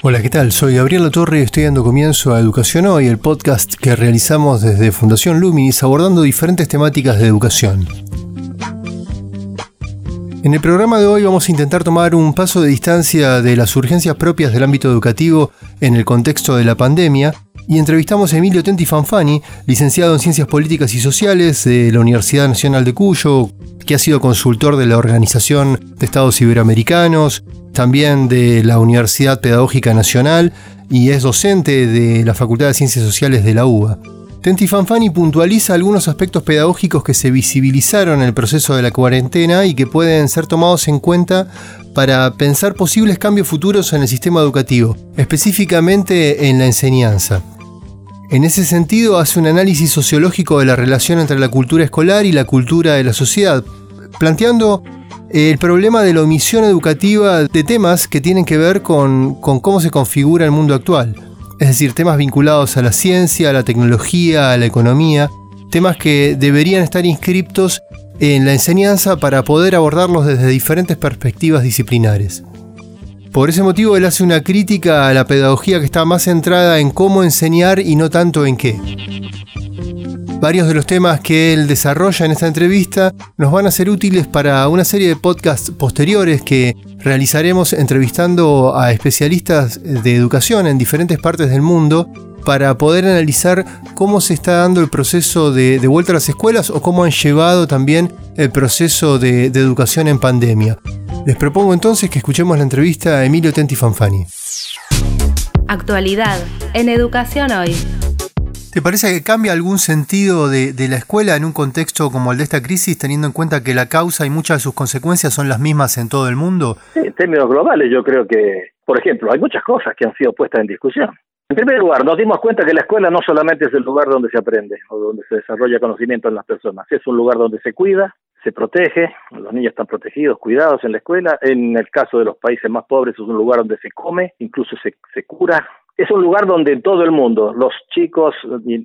Hola, ¿qué tal? Soy Gabriel Torre y estoy dando comienzo a Educación Hoy, el podcast que realizamos desde Fundación Luminis abordando diferentes temáticas de educación. En el programa de hoy vamos a intentar tomar un paso de distancia de las urgencias propias del ámbito educativo en el contexto de la pandemia y entrevistamos a Emilio Tenti Fanfani, licenciado en Ciencias Políticas y Sociales de la Universidad Nacional de Cuyo, que ha sido consultor de la Organización de Estados Iberoamericanos, también de la Universidad Pedagógica Nacional y es docente de la Facultad de Ciencias Sociales de la UBA. Tenti Fanfani puntualiza algunos aspectos pedagógicos que se visibilizaron en el proceso de la cuarentena y que pueden ser tomados en cuenta para pensar posibles cambios futuros en el sistema educativo, específicamente en la enseñanza. En ese sentido, hace un análisis sociológico de la relación entre la cultura escolar y la cultura de la sociedad, planteando el problema de la omisión educativa de temas que tienen que ver con, cómo se configura el mundo actual. Es decir, temas vinculados a la ciencia, a la tecnología, a la economía, temas que deberían estar inscriptos en la enseñanza para poder abordarlos desde diferentes perspectivas disciplinares. Por ese motivo él hace una crítica a la pedagogía que está más centrada en cómo enseñar y no tanto en qué. Varios de los temas que él desarrolla en esta entrevista nos van a ser útiles para una serie de podcasts posteriores que realizaremos entrevistando a especialistas de educación en diferentes partes del mundo para poder analizar cómo se está dando el proceso de, vuelta a las escuelas o cómo han llevado también el proceso de, educación en pandemia. Les propongo entonces que escuchemos la entrevista a Emilio Tenti Fanfani. Actualidad en Educación Hoy. ¿Te parece que cambia algún sentido de, la escuela en un contexto como el de esta crisis, teniendo en cuenta que la causa y muchas de sus consecuencias son las mismas en todo el mundo? Sí, en términos globales yo creo que, por ejemplo, hay muchas cosas que han sido puestas en discusión. En primer lugar, nos dimos cuenta que la escuela no solamente es el lugar donde se aprende o donde se desarrolla conocimiento en las personas, es un lugar donde se cuida, se protege, los niños están protegidos, cuidados en la escuela. En el caso de los países más pobres es un lugar donde se come, incluso se, se cura, es un lugar donde en todo el mundo los chicos,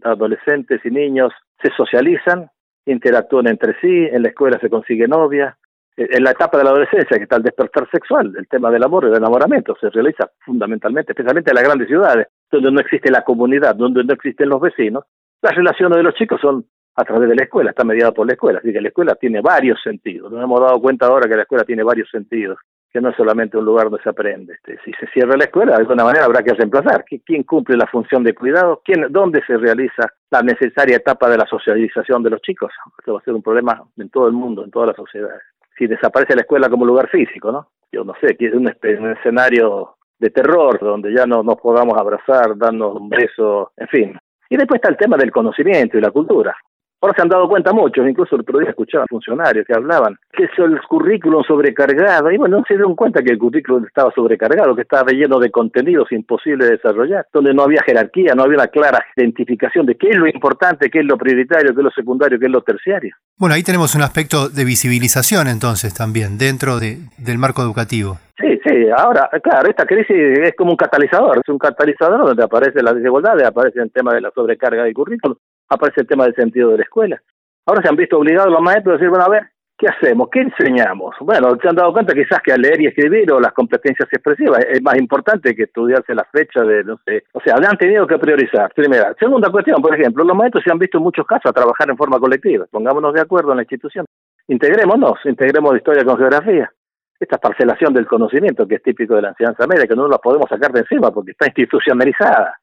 adolescentes y niños se socializan, interactúan entre sí, en la escuela se consigue novia. Eh, en la etapa de la adolescencia, que está el despertar sexual, el tema del amor y del enamoramiento, se realiza fundamentalmente, especialmente en las grandes ciudades, donde no existe la comunidad, donde no existen los vecinos. Las relaciones de los chicos son a través de la escuela, está mediada por la escuela, así que la escuela tiene varios sentidos. Nos hemos dado cuenta ahora que la escuela tiene varios sentidos que no es solamente un lugar donde se aprende. Este, si se cierra la escuela, de alguna manera habrá que reemplazar. ¿Quién cumple la función de cuidado? ¿Quién, ¿Dónde se realiza la necesaria etapa de la socialización de los chicos? Esto va a ser un problema en todo el mundo, en todas las sociedades. Si desaparece la escuela como lugar físico, ¿no? Yo no sé, que es un, un escenario de terror donde ya no nos podamos abrazar, darnos un beso, en fin. Y después está el tema del conocimiento y la cultura. Ahora se han dado cuenta muchos, incluso el otro día escuchaba funcionarios que hablaban que el currículum sobrecargado, y bueno, no se dieron cuenta que el currículum estaba sobrecargado, que estaba lleno de contenidos imposibles de desarrollar, donde no había jerarquía, no había una clara identificación de qué es lo importante, qué es lo prioritario, qué es lo secundario, qué es lo terciario. Bueno, ahí tenemos un aspecto de visibilización entonces también, dentro de, del marco educativo. Sí, sí, ahora, claro, esta crisis es como un catalizador, es un catalizador donde aparece la desigualdad, aparece el tema de la sobrecarga del currículum, aparece el tema del sentido de la escuela. Ahora se han visto obligados los maestros a decir, bueno, a ver, ¿qué hacemos? ¿Qué enseñamos? Bueno, se han dado cuenta quizás que al leer y escribir o las competencias expresivas es más importante que estudiarse la fecha de, no sé, o sea, han tenido que priorizar, primera. Segunda cuestión, por ejemplo, los maestros se han visto en muchos casos a trabajar en forma colectiva. Pongámonos de acuerdo en la institución. Integrémonos, integremos historia con geografía. Esta parcelación del conocimiento que es típico de la enseñanza media, que no la podemos sacar de encima porque está institucionalizada.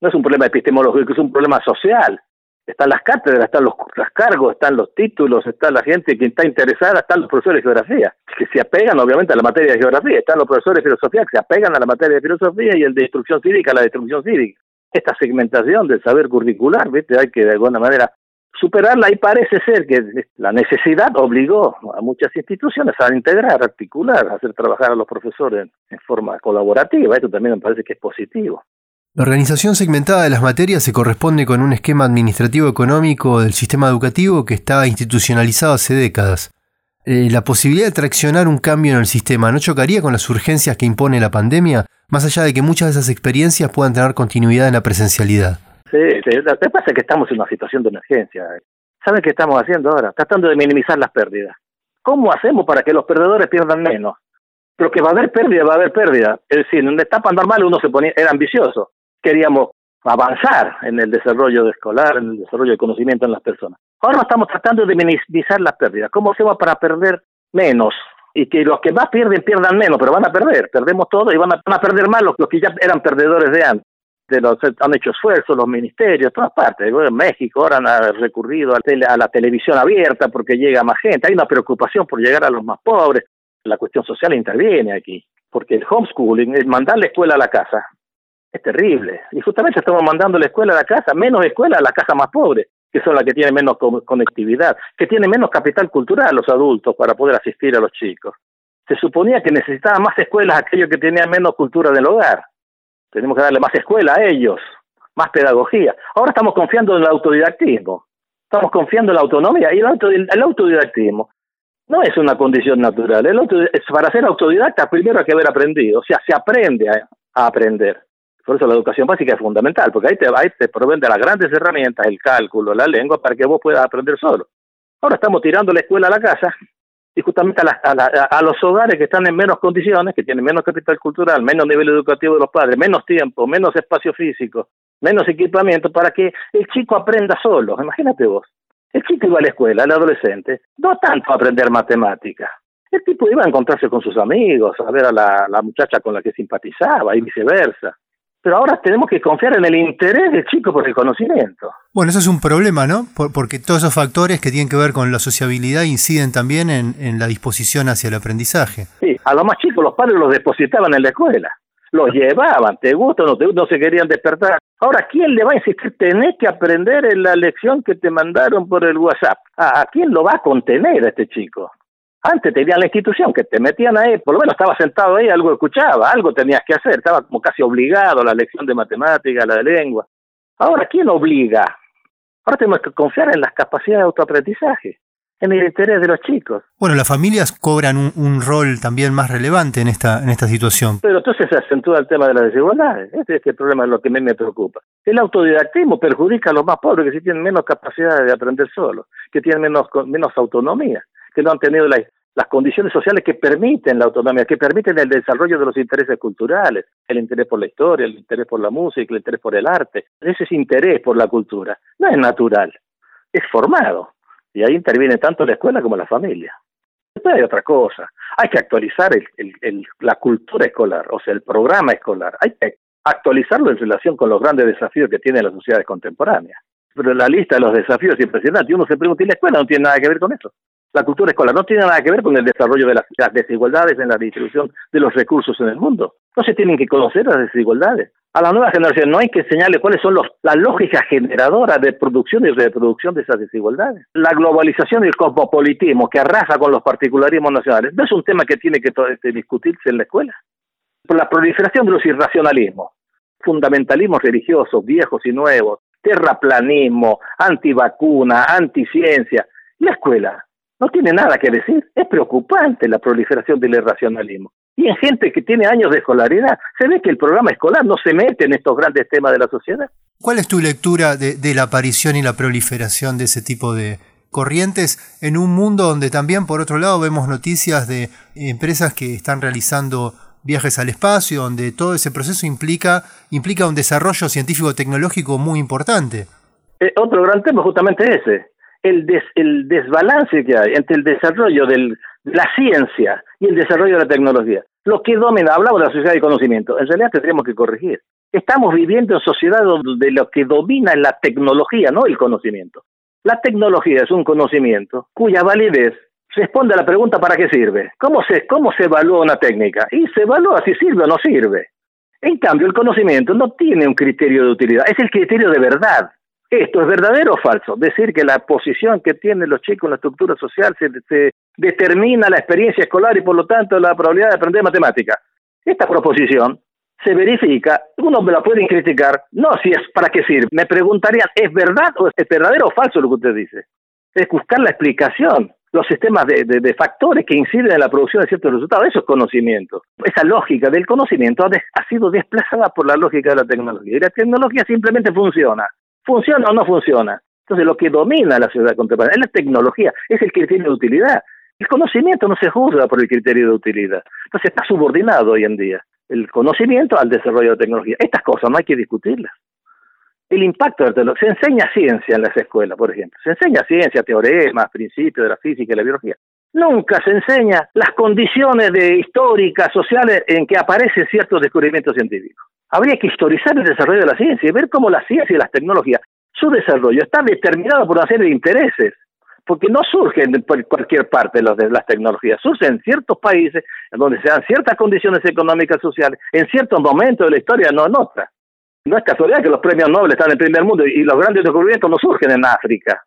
No es un problema epistemológico, es un problema social están las cátedras, están los, cargos, están los títulos, está la gente que está interesada, están los profesores de geografía, que se apegan obviamente a la materia de geografía, están los profesores de filosofía que se apegan a la materia de filosofía y el de instrucción cívica a la de instrucción cívica. Esta segmentación del saber curricular, ¿viste? hay que de alguna manera superarla y parece ser que la necesidad obligó a muchas instituciones a integrar, articular, a hacer trabajar a los profesores en forma colaborativa. Esto también me parece que es positivo. La organización segmentada de las materias se corresponde con un esquema administrativo económico del sistema educativo que está institucionalizado hace décadas. Eh, la posibilidad de traccionar un cambio en el sistema no chocaría con las urgencias que impone la pandemia, más allá de que muchas de esas experiencias puedan tener continuidad en la presencialidad. Sí, lo que pasa que estamos en una situación de emergencia. ¿Saben qué estamos haciendo ahora? Tratando de minimizar las pérdidas. ¿Cómo hacemos para que los perdedores pierdan menos? Pero que va a haber pérdida, va a haber pérdida. Es decir, en una etapa normal uno se ponía, era ambicioso queríamos avanzar en el desarrollo escolar, en el desarrollo de conocimiento en las personas. Ahora estamos tratando de minimizar las pérdidas. ¿Cómo hacemos para perder menos? Y que los que más pierden pierdan menos, pero van a perder. Perdemos todo y van a, perder más los, que ya eran perdedores de antes. De los, han hecho esfuerzos los ministerios, todas partes. En México ahora han recurrido a, a la televisión abierta porque llega más gente. Hay una preocupación por llegar a los más pobres. La cuestión social interviene aquí. Porque el homeschooling, es mandar la escuela a la casa, es terrible. Y justamente estamos mandando la escuela a la casa, menos escuela a la casa más pobre, que son las que tienen menos conectividad, que tienen menos capital cultural los adultos para poder asistir a los chicos. Se suponía que necesitaban más escuelas aquellos que tenían menos cultura del hogar. Tenemos que darle más escuela a ellos, más pedagogía. Ahora estamos confiando en el autodidactismo, estamos confiando en la autonomía y el, autodidactismo no es una condición natural. El para ser autodidacta primero hay que haber aprendido, o sea, se aprende a aprender. Por eso la educación básica es fundamental, porque ahí te, ahí te proveen de las grandes herramientas, el cálculo, la lengua, para que vos puedas aprender solo. Ahora estamos tirando la escuela a la casa y justamente a, a, los hogares que están en menos condiciones, que tienen menos capital cultural, menos nivel educativo de los padres, menos tiempo, menos espacio físico, menos equipamiento, para que el chico aprenda solo. Imagínate vos. El chico iba a la escuela, el adolescente, no tanto a aprender matemáticas. El tipo iba a encontrarse con sus amigos, a ver a la, la muchacha con la que simpatizaba y viceversa pero ahora tenemos que confiar en el interés del chico por el conocimiento. Bueno, eso es un problema, ¿no? porque todos esos factores que tienen que ver con la sociabilidad inciden también en, la disposición hacia el aprendizaje. Sí, a los más chicos los padres los depositaban en la escuela, los llevaban, te gusta o no te gusta, no se querían despertar. Ahora, ¿quién le va a insistir? Tenés que aprender en la lección que te mandaron por el WhatsApp. ¿A quién lo va a contener a este chico? Antes tenían la institución que te metían ahí, por lo menos estaba sentado ahí, algo escuchaba, algo tenías que hacer, estaba como casi obligado a la lección de matemática, la de lengua. Ahora, ¿quién obliga? Ahora tenemos que confiar en las capacidades de autoaprendizaje, en el interés de los chicos. Bueno, las familias cobran un, rol también más relevante en esta, en esta situación. Pero entonces se acentúa el tema de las desigualdades. Este es el problema, es lo que a mí me preocupa. El autodidactismo perjudica a los más pobres que sí tienen menos capacidad de aprender solos, que tienen menos, menos autonomía que no han tenido las condiciones sociales que permiten la autonomía, que permiten el desarrollo de los intereses culturales, el interés por la historia, el interés por la música, el interés por el arte. Ese es interés por la cultura. No es natural, es formado. Y ahí interviene tanto la escuela como la familia. Después hay otra cosa. Hay que actualizar la cultura escolar, o sea, el programa escolar. Hay que actualizarlo en relación con los grandes desafíos que tienen las sociedades contemporáneas. Pero la lista de los desafíos es impresionante. Uno se pregunta, ¿y la escuela no tiene nada que ver con eso? La cultura escolar no tiene nada que ver con el desarrollo de las, desigualdades en la distribución de los recursos en el mundo. No se tienen que conocer las desigualdades. A la nueva generación no hay que enseñarle cuáles son los, la lógica generadora de producción y reproducción de esas desigualdades. La globalización y el cosmopolitismo que arrasa con los particularismos nacionales no es un tema que tiene que este, discutirse en la escuela. La proliferación de los irracionalismos, fundamentalismos religiosos viejos y nuevos, terraplanismo, antivacuna, anticiencia, la escuela no tiene nada que decir. Es preocupante la proliferación del irracionalismo. Y en gente que tiene años de escolaridad, se ve que el programa escolar no se mete en estos grandes temas de la sociedad. ¿Cuál es tu lectura de, de la aparición y la proliferación de ese tipo de corrientes en un mundo donde también, por otro lado, vemos noticias de empresas que están realizando viajes al espacio, donde todo ese proceso implica, implica un desarrollo científico-tecnológico muy importante? Eh, otro gran tema justamente ese, el, el desbalance que hay entre el desarrollo de la ciencia y el desarrollo de la tecnología. Lo que domina, hablamos de la sociedad de conocimiento, en realidad tendríamos que corregir. Estamos viviendo en sociedad donde lo que domina es la tecnología, no el conocimiento. La tecnología es un conocimiento cuya validez responde a la pregunta ¿para qué sirve? ¿Cómo se, cómo se evalúa una técnica? Y se evalúa si sirve o no sirve. En cambio, el conocimiento no tiene un criterio de utilidad, es el criterio de verdad. ¿Esto es verdadero o falso? Decir que la posición que tienen los chicos en la estructura social se, determina la experiencia escolar y por lo tanto la probabilidad de aprender matemática. Esta proposición se verifica, uno me la puede criticar, no si es para qué sirve. Me preguntarían, ¿es verdad o es verdadero o falso lo que usted dice? Es buscar la explicación, los sistemas de, de, factores que inciden en la producción de ciertos resultados, eso es conocimiento. Esa lógica del conocimiento ha sido desplazada por la lógica de la tecnología. Y la tecnología simplemente funciona. ¿Funciona o no funciona? Entonces lo que domina la sociedad contemporánea es la tecnología, es el criterio de utilidad. El conocimiento no se juzga por el criterio de utilidad. Entonces está subordinado hoy en día el conocimiento al desarrollo de tecnología. Estas cosas no hay que discutirlas. El impacto de la tecnología. Se enseña ciencia en las escuelas, por ejemplo. Se enseña ciencia, teoremas, principios de la física y la biología. Nunca se enseña las condiciones de históricas, sociales en que aparecen ciertos descubrimientos científicos. Habría que historizar el desarrollo de la ciencia y ver cómo la ciencia y las tecnologías, su desarrollo está determinado por una serie de intereses porque no surgen por cualquier parte de las tecnologías, surgen en ciertos países en donde se dan ciertas condiciones económicas sociales, en ciertos momentos de la historia, no en otras. No es casualidad que los premios Nobel están en el primer mundo y los grandes descubrimientos no surgen en África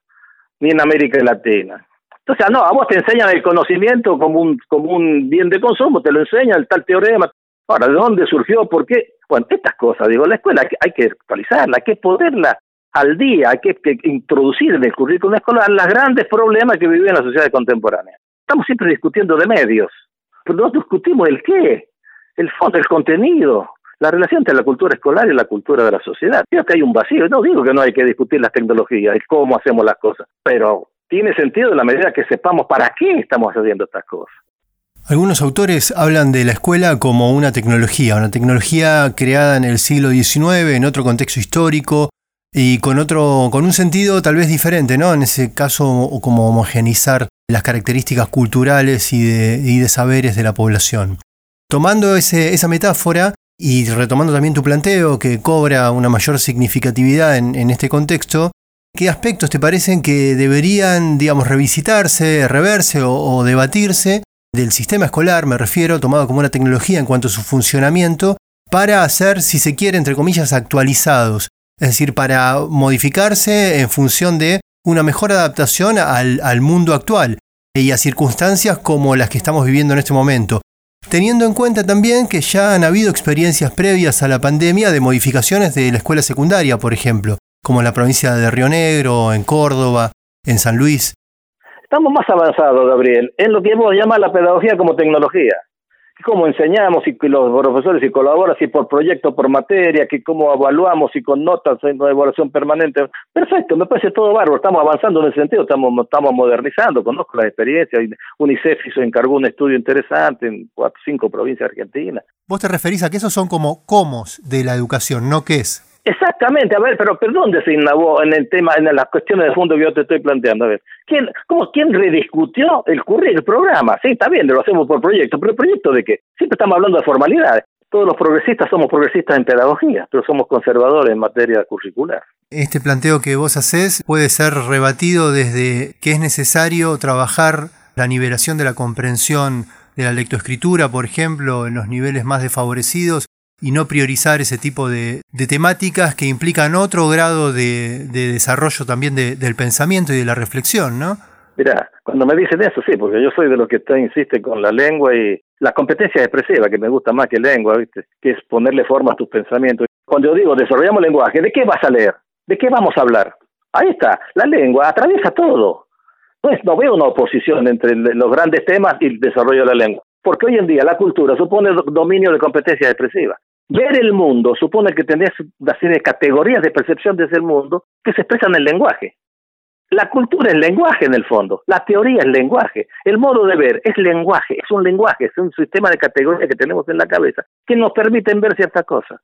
ni en América Latina. Entonces, no, a vos te enseñan el conocimiento como un, como un bien de consumo, te lo enseñan el tal teorema. Ahora, ¿de dónde surgió? ¿Por qué? Bueno, estas cosas, digo, la escuela hay que, que actualizarla, hay que poderla al día, hay que, introducir en el currículum escolar los grandes problemas que vive la sociedad contemporánea. Estamos siempre discutiendo de medios, pero no discutimos el qué, el fondo, el contenido, la relación entre la cultura escolar y la cultura de la sociedad. Creo que hay un vacío, no digo que no hay que discutir las tecnologías y cómo hacemos las cosas, pero tiene sentido en la medida que sepamos para qué estamos haciendo estas cosas. Algunos autores hablan de la escuela como una tecnología, una tecnología creada en el siglo XIX, en otro contexto histórico, y con otro, con un sentido tal vez diferente, ¿no? En ese caso, como homogenizar las características culturales y de, y de saberes de la población. Tomando ese, esa metáfora y retomando también tu planteo, que cobra una mayor significatividad en, este contexto, ¿qué aspectos te parecen que deberían, digamos, revisitarse, reverse o debatirse del sistema escolar, me refiero, tomado como una tecnología en cuanto a su funcionamiento, para hacer, si se quiere, entre comillas, actualizados es decir, para modificarse en función de una mejor adaptación al, mundo actual y a circunstancias como las que estamos viviendo en este momento. Teniendo en cuenta también que ya han habido experiencias previas a la pandemia de modificaciones de la escuela secundaria, por ejemplo, como en la provincia de Río Negro, en Córdoba, en San Luis. Estamos más avanzados, Gabriel, en lo que hemos llamado la pedagogía como tecnología cómo enseñamos y los profesores y colaboran, si por proyecto, por materia, que cómo evaluamos y con notas en evaluación permanente. Perfecto, me parece todo bárbaro, estamos avanzando en ese sentido, estamos, estamos modernizando, conozco las experiencias. UNICEF hizo, encargó un estudio interesante en cuatro, cinco provincias argentinas. Vos te referís a que esos son como comos de la educación, ¿no qué es? Exactamente, a ver, pero, pero ¿dónde se innovó en el tema, en las cuestiones de fondo que yo te estoy planteando? A ver, ¿quién, cómo, quién rediscutió el currículum, el programa? Sí, está bien, lo hacemos por proyecto, pero ¿el proyecto de qué? Siempre estamos hablando de formalidades. Todos los progresistas somos progresistas en pedagogía, pero somos conservadores en materia curricular. Este planteo que vos hacés puede ser rebatido desde que es necesario trabajar la nivelación de la comprensión de la lectoescritura, por ejemplo, en los niveles más desfavorecidos, y no priorizar ese tipo de, temáticas que implican otro grado de, desarrollo también del pensamiento y de la reflexión, ¿no? Mira, cuando me dicen eso, sí, porque yo soy de los que está, insiste con la lengua y la competencia expresiva, que me gusta más que lengua, ¿viste? que es ponerle forma a tus pensamientos. Cuando yo digo desarrollamos lenguaje, ¿de qué vas a leer? ¿De qué vamos a hablar? Ahí está, la lengua atraviesa todo. Pues no veo una oposición entre los grandes temas y el desarrollo de la lengua, porque hoy en día la cultura supone dominio de competencia expresiva. Ver el mundo supone que tenés de categorías de percepción de ese mundo que se expresan en el lenguaje. La cultura es lenguaje en el fondo, la teoría es lenguaje, el modo de ver es lenguaje, es un lenguaje, es un sistema de categorías que tenemos en la cabeza que nos permiten ver ciertas cosas.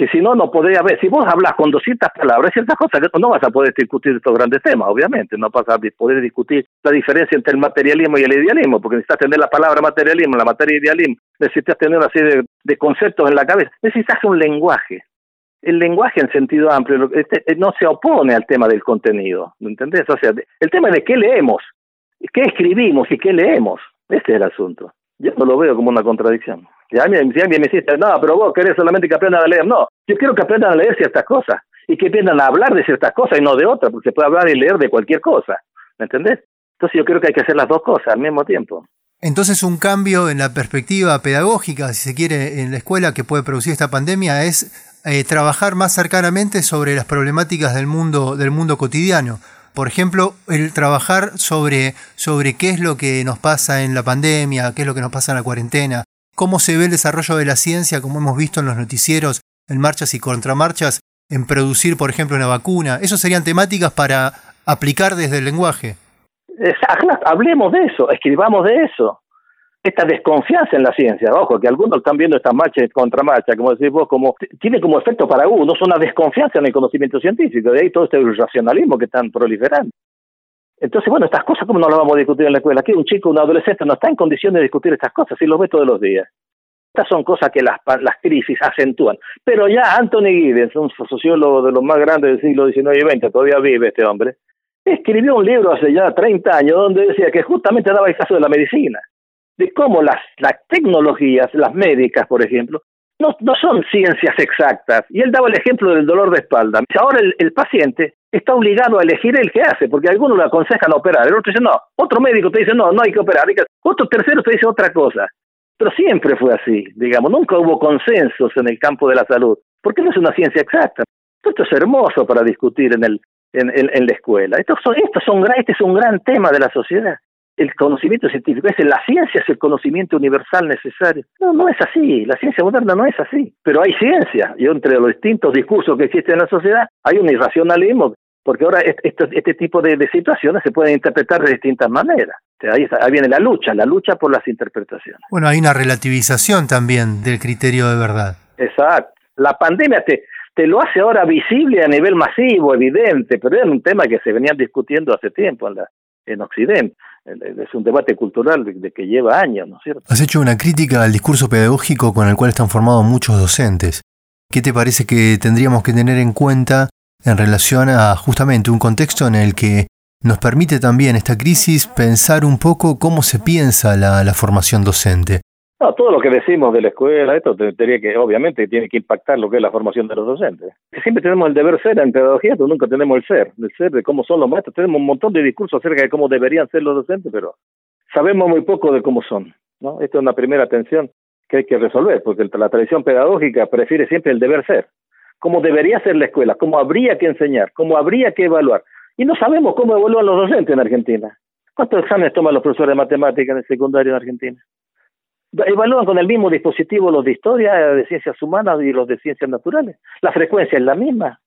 Que si no, no podría ver. Si vos hablas con 200 palabras, ciertas cosas, no vas a poder discutir estos grandes temas, obviamente. No vas a poder discutir la diferencia entre el materialismo y el idealismo, porque necesitas tener la palabra materialismo, la materia idealismo, necesitas tener una serie de, conceptos en la cabeza. Necesitas un lenguaje. El lenguaje en sentido amplio este, eh, no se opone al tema del contenido, ¿me entendés? O sea, el tema de qué leemos, qué escribimos y qué leemos. Ese es el asunto. Yo no lo veo como una contradicción. Si alguien, me dice, no, pero vos querés solamente que aprendan a leer. No, yo quiero que aprendan a leer ciertas cosas y que aprendan a hablar de ciertas cosas y no de otras, porque se puede hablar y leer de cualquier cosa. ¿Me entendés? Entonces yo creo que hay que hacer las dos cosas al mismo tiempo. Entonces un cambio en la perspectiva pedagógica, si se quiere, en la escuela que puede producir esta pandemia es eh, trabajar más cercanamente sobre las problemáticas del mundo, del mundo cotidiano. Por ejemplo, el trabajar sobre, sobre qué es lo que nos pasa en la pandemia, qué es lo que nos pasa en la cuarentena, cómo se ve el desarrollo de la ciencia, como hemos visto en los noticieros, en marchas y contramarchas, en producir, por ejemplo, una vacuna. Esas serían temáticas para aplicar desde el lenguaje. Hablemos de eso, escribamos de eso. Esta desconfianza en la ciencia, ojo, que algunos están viendo esta marcha y contramarcha, como decís vos, como tiene como efecto para uno una desconfianza en el conocimiento científico, de ahí todo este racionalismo que están proliferando. Entonces, bueno, estas cosas, ¿cómo no las vamos a discutir en la escuela? Aquí un chico, un adolescente no está en condiciones de discutir estas cosas, y lo ve todos los días. Estas son cosas que las, las crisis acentúan. Pero ya Anthony Giddens, un sociólogo de los más grandes del siglo XIX y XX, todavía vive este hombre, escribió un libro hace ya 30 años donde decía que justamente daba el caso de la medicina, de cómo las, las tecnologías, las médicas, por ejemplo, no, no son ciencias exactas. Y él daba el ejemplo del dolor de espalda. Ahora el, el paciente está obligado a elegir el que hace, porque algunos le aconsejan operar, el otro dice no, otro médico te dice no, no hay que operar, otro tercero te dice otra cosa. Pero siempre fue así, digamos, nunca hubo consensos en el campo de la salud, porque no es una ciencia exacta. Esto es hermoso para discutir en el, en, la escuela. Estos son, estos son, este es un gran tema de la sociedad. El conocimiento científico, es la ciencia es el conocimiento universal necesario. No, no es así, la ciencia moderna no es así, pero hay ciencia, y entre los distintos discursos que existen en la sociedad hay un irracionalismo, porque ahora este, este tipo de, situaciones se pueden interpretar de distintas maneras. Ahí, ahí viene la lucha, la lucha por las interpretaciones. Bueno, hay una relativización también del criterio de verdad. Exacto. La pandemia te, te lo hace ahora visible a nivel masivo, evidente, pero era un tema que se venía discutiendo hace tiempo en, la, en Occidente. Es un debate cultural de, que lleva años, ¿no es cierto? Has hecho una crítica al discurso pedagógico con el cual están formados muchos docentes. ¿Qué te parece que tendríamos que tener en cuenta en relación a justamente un contexto en el que nos permite también esta crisis pensar un poco cómo se piensa la, la formación docente? No, todo lo que decimos de la escuela, esto tendría que, obviamente, tiene que impactar lo que es la formación de los docentes. Siempre tenemos el deber ser en pedagogía, pero nunca tenemos el ser, el ser de cómo son los maestros. Tenemos un montón de discursos acerca de cómo deberían ser los docentes, pero sabemos muy poco de cómo son. ¿no? Esta es una primera tensión que hay que resolver, porque la tradición pedagógica prefiere siempre el deber ser. Cómo debería ser la escuela, cómo habría que enseñar, cómo habría que evaluar. Y no sabemos cómo evalúan los docentes en Argentina. ¿Cuántos exámenes toman los profesores de matemáticas en el secundario en Argentina? Evalúan con el mismo dispositivo los de historia, de ciencias humanas y los de ciencias naturales. La frecuencia es la misma.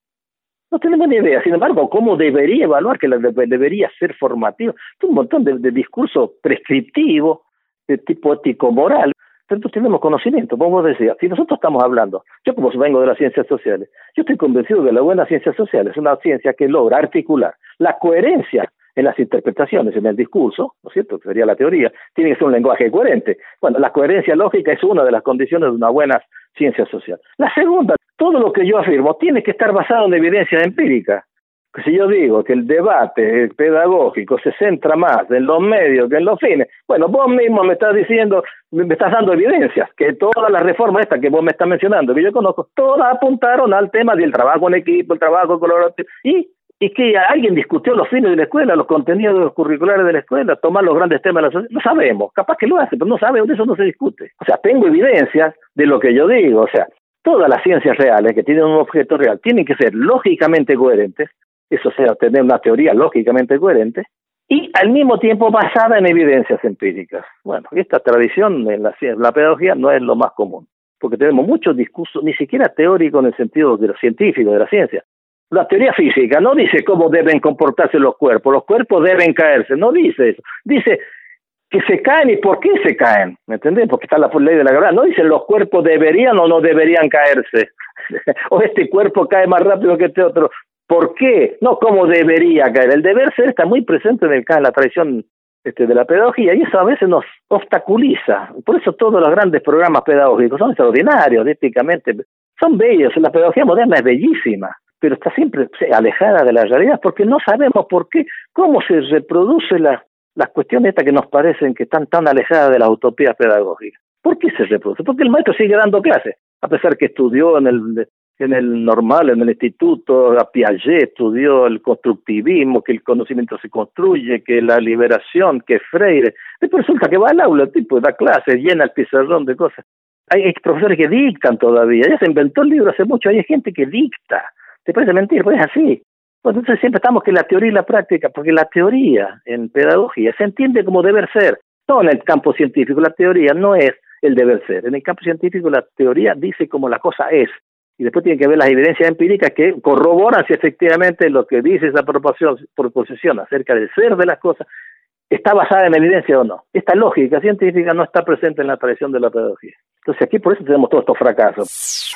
No tenemos ni idea. Sin embargo, ¿cómo debería evaluar? Que debería ser formativo. Es un montón de, discurso prescriptivo, de tipo ético-moral. Entonces tenemos conocimiento, como vos decías. Si nosotros estamos hablando, yo como vengo de las ciencias sociales, yo estoy convencido de la buena ciencia social. Es una ciencia que logra articular la coherencia en las interpretaciones, en el discurso, ¿no es cierto? Que sería la teoría, tiene que ser un lenguaje coherente. Bueno, la coherencia lógica es una de las condiciones de una buena ciencia social. La segunda, todo lo que yo afirmo tiene que estar basado en evidencia empírica. Si yo digo que el debate pedagógico se centra más en los medios que en los fines, bueno, vos mismo me estás diciendo, me estás dando evidencias, que todas las reformas estas que vos me estás mencionando, que yo conozco, todas apuntaron al tema del trabajo en equipo, el trabajo colaborativo, y y que alguien discutió los fines de la escuela, los contenidos de los curriculares de la escuela, tomar los grandes temas de la sociedad. No sabemos, capaz que lo hace, pero no sabemos, de eso no se discute. O sea, tengo evidencias de lo que yo digo. O sea, todas las ciencias reales que tienen un objeto real tienen que ser lógicamente coherentes, eso sea, tener una teoría lógicamente coherente, y al mismo tiempo basada en evidencias empíricas. Bueno, esta tradición en la, la pedagogía no es lo más común, porque tenemos muchos discursos, ni siquiera teóricos en el sentido de lo científico, de la ciencia, la teoría física no dice cómo deben comportarse los cuerpos, los cuerpos deben caerse, no dice eso. Dice que se caen y por qué se caen, ¿me entiendes? Porque está la ley de la gravedad. No dice los cuerpos deberían o no deberían caerse. o este cuerpo cae más rápido que este otro. ¿Por qué? No cómo debería caer. El deber ser está muy presente en, el, en la tradición este, de la pedagogía y eso a veces nos obstaculiza. Por eso todos los grandes programas pedagógicos son extraordinarios, éticamente. Son bellos. La pedagogía moderna es bellísima pero está siempre alejada de la realidad porque no sabemos por qué, cómo se reproduce la, las cuestiones estas que nos parecen que están tan alejadas de las utopías pedagógicas. ¿Por qué se reproduce? Porque el maestro sigue dando clases, a pesar que estudió en el en el normal, en el instituto, a Piaget estudió el constructivismo, que el conocimiento se construye, que la liberación, que Freire. Después resulta que va al aula, el tipo da clases, llena el pizarrón de cosas. Hay, profesores que dictan todavía, ya se inventó el libro hace mucho, hay gente que dicta. ¿Te parece mentir? Pues es así. Pues entonces siempre estamos que la teoría y la práctica, porque la teoría en pedagogía se entiende como deber ser, no en el campo científico, la teoría no es el deber ser. En el campo científico la teoría dice como la cosa es, y después tiene que ver las evidencias empíricas que corroboran si efectivamente lo que dice esa proposición acerca del ser de las cosas está basada en evidencia o no. Esta lógica científica no está presente en la tradición de la pedagogía. Entonces aquí por eso tenemos todos estos fracasos.